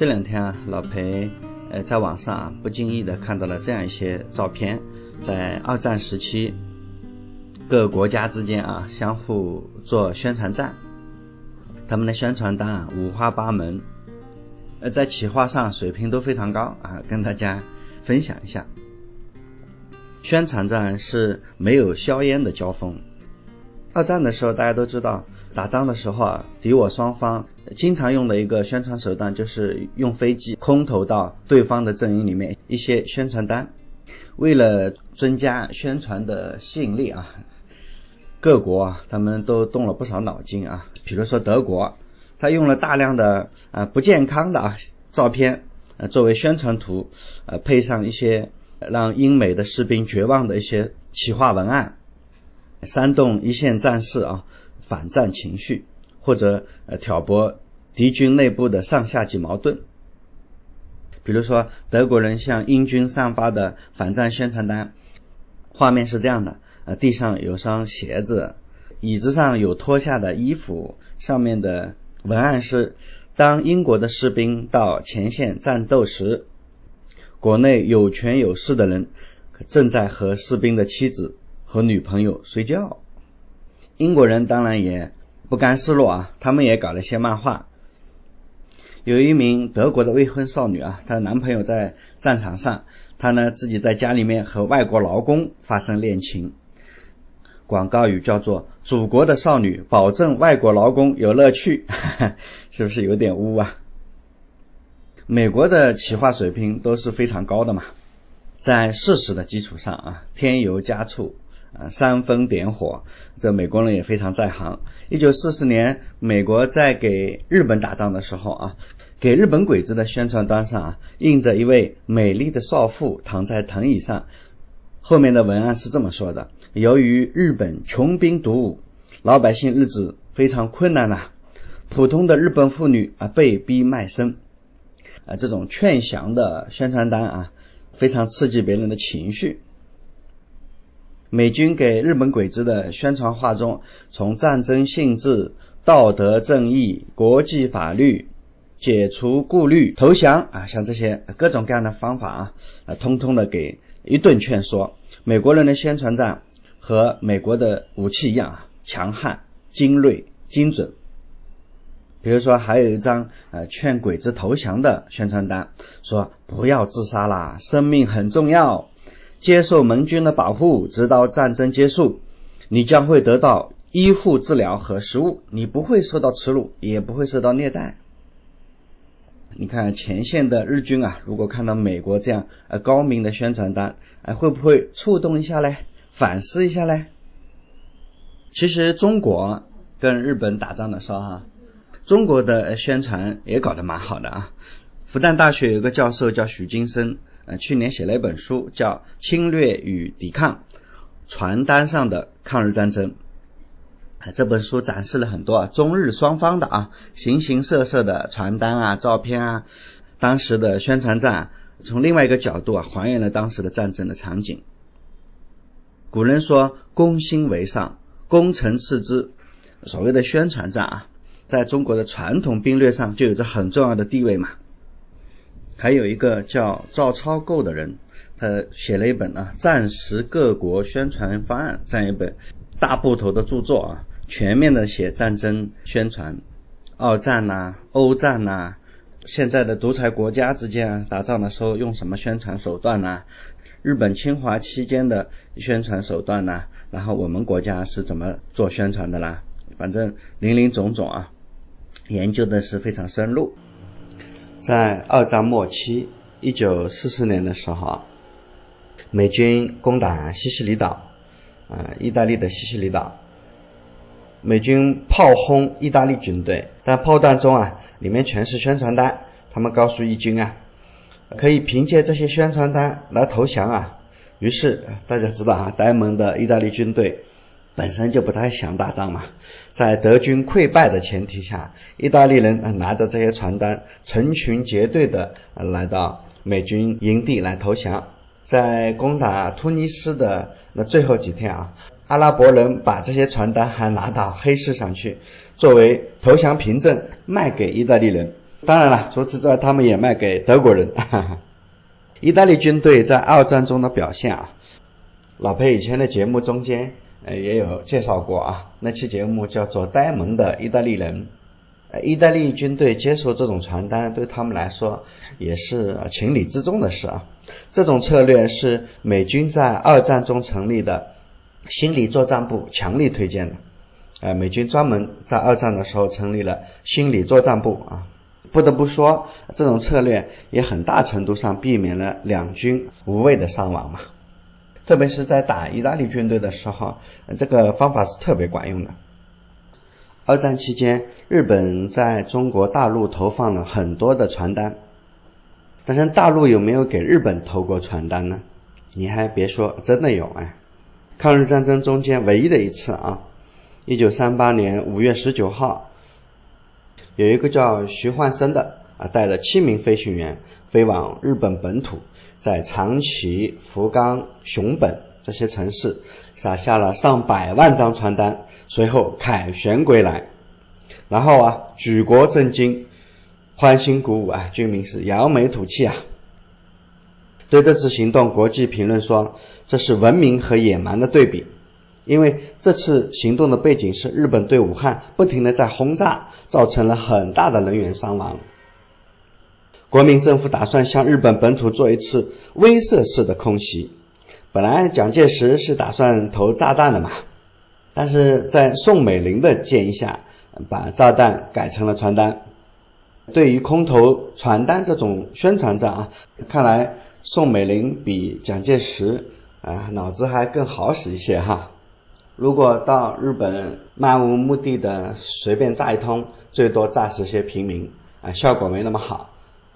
这两天啊，老裴呃在网上啊不经意的看到了这样一些照片，在二战时期，各国家之间啊相互做宣传战，他们的宣传单啊五花八门，呃在企划上水平都非常高啊，跟大家分享一下。宣传战是没有硝烟的交锋。二战的时候，大家都知道，打仗的时候啊，敌我双方经常用的一个宣传手段就是用飞机空投到对方的阵营里面一些宣传单。为了增加宣传的吸引力啊，各国啊他们都动了不少脑筋啊。比如说德国，他用了大量的啊不健康的啊照片呃作为宣传图，呃配上一些让英美的士兵绝望的一些企划文案。煽动一线战士啊反战情绪，或者呃挑拨敌军内部的上下级矛盾。比如说，德国人向英军散发的反战宣传单，画面是这样的：呃，地上有双鞋子，椅子上有脱下的衣服，上面的文案是：当英国的士兵到前线战斗时，国内有权有势的人正在和士兵的妻子。和女朋友睡觉，英国人当然也不甘示弱啊，他们也搞了一些漫画。有一名德国的未婚少女啊，她的男朋友在战场上，她呢自己在家里面和外国劳工发生恋情。广告语叫做“祖国的少女保证外国劳工有乐趣”，是不是有点污啊？美国的企划水平都是非常高的嘛，在事实的基础上啊，添油加醋。啊，煽风点火，这美国人也非常在行。一九四四年，美国在给日本打仗的时候啊，给日本鬼子的宣传单上啊，印着一位美丽的少妇躺在藤椅上，后面的文案是这么说的：由于日本穷兵黩武，老百姓日子非常困难呐，普通的日本妇女啊被逼卖身，啊，这种劝降的宣传单啊，非常刺激别人的情绪。美军给日本鬼子的宣传画中，从战争性质、道德正义、国际法律、解除顾虑、投降啊，像这些各种各样的方法啊，啊，通通的给一顿劝说。美国人的宣传战和美国的武器一样啊，强悍、精锐、精准。比如说，还有一张呃劝鬼子投降的宣传单，说不要自杀啦，生命很重要。接受盟军的保护，直到战争结束，你将会得到医护治疗和食物，你不会受到耻辱，也不会受到虐待。你看前线的日军啊，如果看到美国这样呃高明的宣传单，哎，会不会触动一下嘞？反思一下嘞？其实中国跟日本打仗的时候哈，中国的宣传也搞得蛮好的啊。复旦大学有个教授叫许金生。呃，去年写了一本书，叫《侵略与抵抗：传单上的抗日战争》。啊，这本书展示了很多啊，中日双方的啊，形形色色的传单啊、照片啊，当时的宣传战，从另外一个角度啊，还原了当时的战争的场景。古人说“攻心为上，攻城次之”，所谓的宣传战啊，在中国的传统兵略上就有着很重要的地位嘛。还有一个叫赵超构的人，他写了一本啊《战时各国宣传方案》这样一本大部头的著作啊，全面的写战争宣传，二战呐、欧战呐，现在的独裁国家之间啊打仗的时候用什么宣传手段呐？日本侵华期间的宣传手段呐？然后我们国家是怎么做宣传的啦？反正林林总总啊，研究的是非常深入。在二战末期，一九四四年的时候，美军攻打西西里岛，啊，意大利的西西里岛，美军炮轰意大利军队，但炮弹中啊，里面全是宣传单。他们告诉义军啊，可以凭借这些宣传单来投降啊。于是大家知道啊，呆萌的意大利军队。本身就不太想打仗嘛，在德军溃败的前提下，意大利人拿着这些传单，成群结队的来到美军营地来投降。在攻打突尼斯的那最后几天啊，阿拉伯人把这些传单还拿到黑市上去，作为投降凭证卖给意大利人。当然了，除此之外，他们也卖给德国人。哈 哈意大利军队在二战中的表现啊，老裴以前的节目中间呃也有介绍过啊，那期节目叫做《呆萌的意大利人》。呃，意大利军队接受这种传单，对他们来说也是情理之中的事啊。这种策略是美军在二战中成立的心理作战部强力推荐的。呃，美军专门在二战的时候成立了心理作战部啊。不得不说，这种策略也很大程度上避免了两军无谓的伤亡嘛。特别是在打意大利军队的时候，这个方法是特别管用的。二战期间，日本在中国大陆投放了很多的传单，但是大陆有没有给日本投过传单呢？你还别说，真的有哎！抗日战争中间唯一的一次啊，一九三八年五月十九号。有一个叫徐焕生的啊，带着七名飞行员飞往日本本土，在长崎、福冈、熊本这些城市撒下了上百万张传单，随后凯旋归来，然后啊，举国震惊，欢欣鼓舞啊，军民是扬眉吐气啊。对这次行动，国际评论说这是文明和野蛮的对比。因为这次行动的背景是日本对武汉不停的在轰炸，造成了很大的人员伤亡。国民政府打算向日本本土做一次威慑式的空袭。本来蒋介石是打算投炸弹的嘛，但是在宋美龄的建议下，把炸弹改成了传单。对于空投传单这种宣传战啊，看来宋美龄比蒋介石啊脑子还更好使一些哈。如果到日本漫无目的的随便炸一通，最多炸死些平民啊，效果没那么好，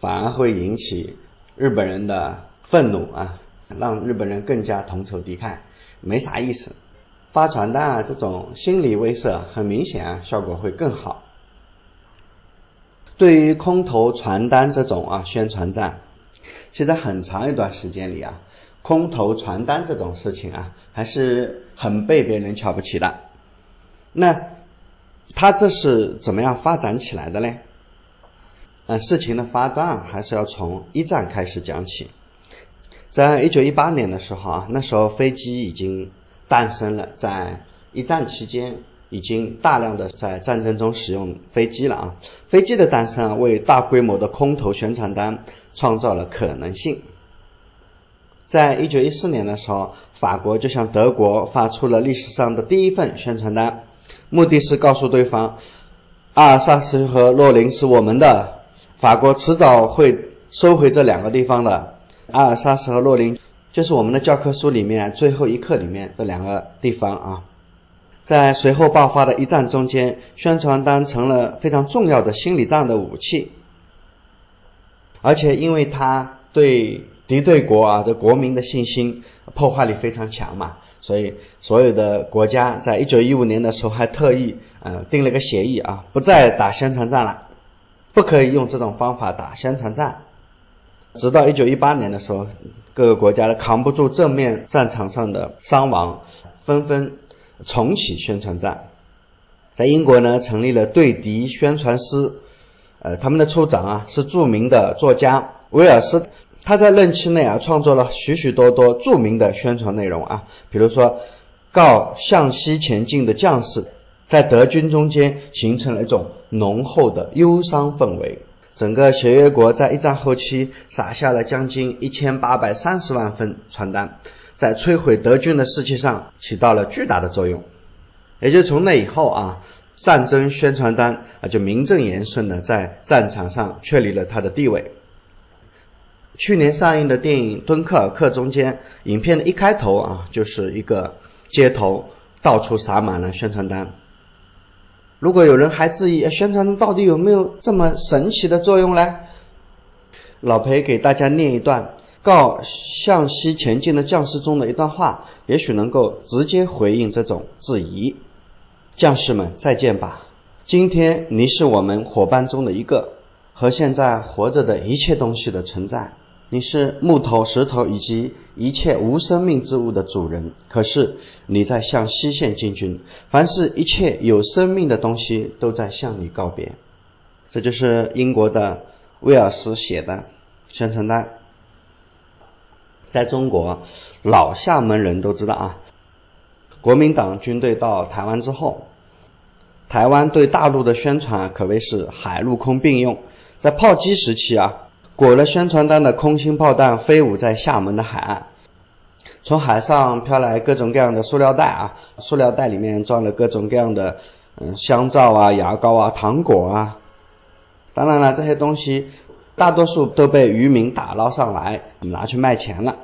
反而会引起日本人的愤怒啊，让日本人更加同仇敌忾，没啥意思。发传单啊，这种心理威慑很明显啊，效果会更好。对于空投传单这种啊宣传战，其实很长一段时间里啊。空投传单这种事情啊，还是很被别人瞧不起的。那他这是怎么样发展起来的呢？呃，事情的发端还是要从一战开始讲起。在一九一八年的时候啊，那时候飞机已经诞生了，在一战期间已经大量的在战争中使用飞机了啊。飞机的诞生啊为大规模的空投宣传单创造了可能性。在一九一四年的时候，法国就向德国发出了历史上的第一份宣传单，目的是告诉对方，阿尔萨斯和洛林是我们的，法国迟早会收回这两个地方的。阿尔萨斯和洛林就是我们的教科书里面最后一课里面这两个地方啊。在随后爆发的一战中间，宣传单成了非常重要的心理战的武器，而且因为它对。敌对国啊的国民的信心破坏力非常强嘛，所以所有的国家在一九一五年的时候还特意呃定了个协议啊，不再打宣传战了，不可以用这种方法打宣传战。直到一九一八年的时候，各个国家扛不住正面战场上的伤亡，纷纷重启宣传战。在英国呢，成立了对敌宣传师，呃，他们的处长啊是著名的作家威尔斯。他在任期内啊，创作了许许多多著名的宣传内容啊，比如说，告向西前进的将士，在德军中间形成了一种浓厚的忧伤氛围。整个协约国在一战后期撒下了将近一千八百三十万份传单，在摧毁德军的士气上起到了巨大的作用。也就从那以后啊，战争宣传单啊就名正言顺的在战场上确立了它的地位。去年上映的电影《敦刻尔克》中间，影片的一开头啊，就是一个街头到处撒满了宣传单。如果有人还质疑宣传到底有没有这么神奇的作用呢？老裴给大家念一段告向西前进的将士中的一段话，也许能够直接回应这种质疑。将士们，再见吧！今天你是我们伙伴中的一个，和现在活着的一切东西的存在。你是木头、石头以及一切无生命之物的主人，可是你在向西线进军，凡是一切有生命的东西都在向你告别。这就是英国的威尔斯写的宣传单。在中国，老厦门人都知道啊，国民党军队到台湾之后，台湾对大陆的宣传可谓是海陆空并用。在炮击时期啊，裹了宣传单的空心炮弹飞舞在厦门的海岸，从海上飘来各种各样的塑料袋啊，塑料袋里面装了各种各样的嗯香皂啊、牙膏啊、糖果啊。当然了，这些东西。大多数都被渔民打捞上来，拿去卖钱了。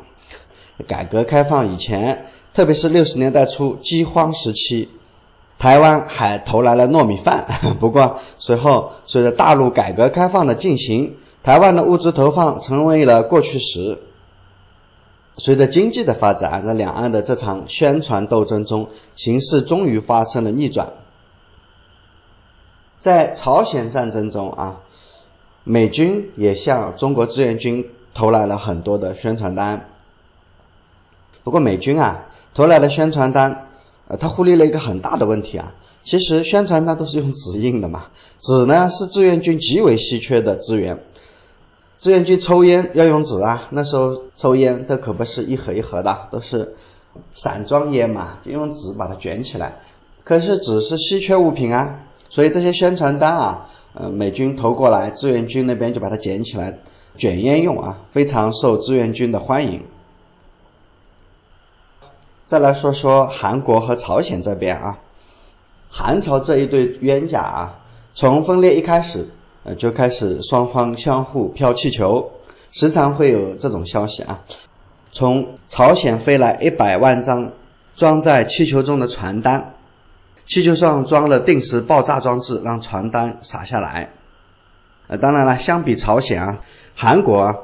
改革开放以前，特别是六十年代初饥荒时期，台湾还投来了糯米饭。不过随后随着大陆改革开放的进行，台湾的物资投放成为了过去时。随着经济的发展，在两岸的这场宣传斗争中，形势终于发生了逆转。在朝鲜战争中啊。美军也向中国志愿军投来了很多的宣传单，不过美军啊投来的宣传单，呃，他忽略了一个很大的问题啊。其实宣传单都是用纸印的嘛，纸呢是志愿军极为稀缺的资源。志愿军抽烟要用纸啊，那时候抽烟都可不是一盒一盒的，都是散装烟嘛，就用纸把它卷起来。可是纸是稀缺物品啊，所以这些宣传单啊。呃，美军投过来，志愿军那边就把它捡起来卷烟用啊，非常受志愿军的欢迎。再来说说韩国和朝鲜这边啊，韩朝这一对冤家啊，从分裂一开始，呃，就开始双方相互飘气球，时常会有这种消息啊，从朝鲜飞来一百万张装在气球中的传单。气球上装了定时爆炸装置，让传单洒下来。呃，当然了，相比朝鲜啊，韩国啊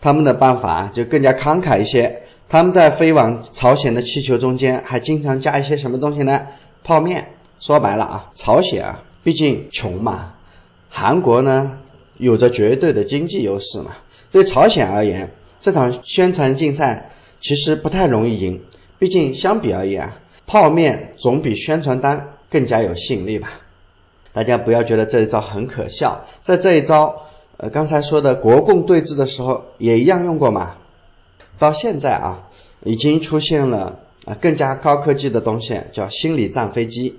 他们的办法就更加慷慨一些。他们在飞往朝鲜的气球中间还经常加一些什么东西呢？泡面。说白了啊，朝鲜啊，毕竟穷嘛，韩国呢有着绝对的经济优势嘛。对朝鲜而言，这场宣传竞赛其实不太容易赢，毕竟相比而言啊。泡面总比宣传单更加有吸引力吧？大家不要觉得这一招很可笑，在这一招，呃，刚才说的国共对峙的时候也一样用过嘛。到现在啊，已经出现了啊更加高科技的东西，叫心理战飞机。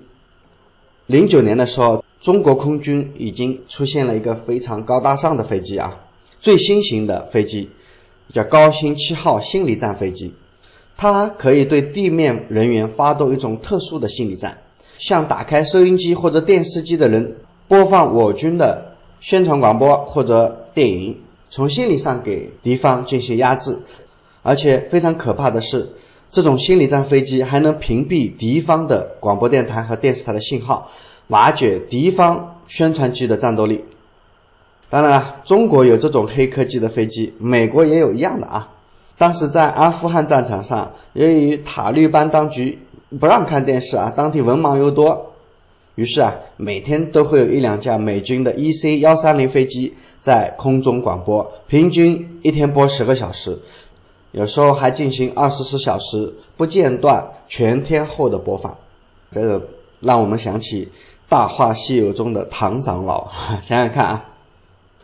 零九年的时候，中国空军已经出现了一个非常高大上的飞机啊，最新型的飞机叫高新七号心理战飞机。它可以对地面人员发动一种特殊的心理战，向打开收音机或者电视机的人播放我军的宣传广播或者电影，从心理上给敌方进行压制。而且非常可怕的是，这种心理战飞机还能屏蔽敌方的广播电台和电视台的信号，瓦解敌方宣传机的战斗力。当然了，中国有这种黑科技的飞机，美国也有一样的啊。当时在阿富汗战场上，由于塔利班当局不让看电视啊，当地文盲又多，于是啊，每天都会有一两架美军的 EC 幺三零飞机在空中广播，平均一天播十个小时，有时候还进行二十四小时不间断全天候的播放。这个让我们想起《大话西游》中的唐长老，想想看啊。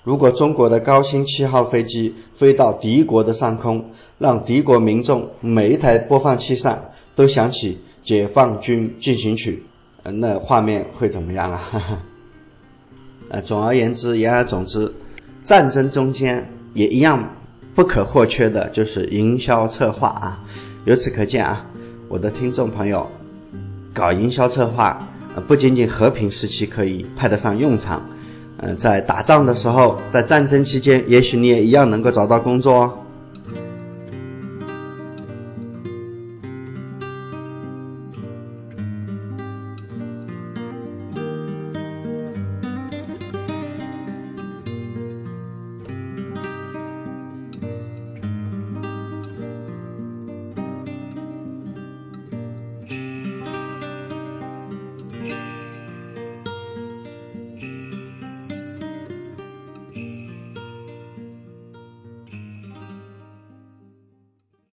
如果中国的高新七号飞机飞到敌国的上空，让敌国民众每一台播放器上都响起《解放军进行曲》，那画面会怎么样啊？呃，总而言之，言而总之，战争中间也一样不可或缺的就是营销策划啊。由此可见啊，我的听众朋友，搞营销策划，不仅仅和平时期可以派得上用场。嗯，在打仗的时候，在战争期间，也许你也一样能够找到工作哦。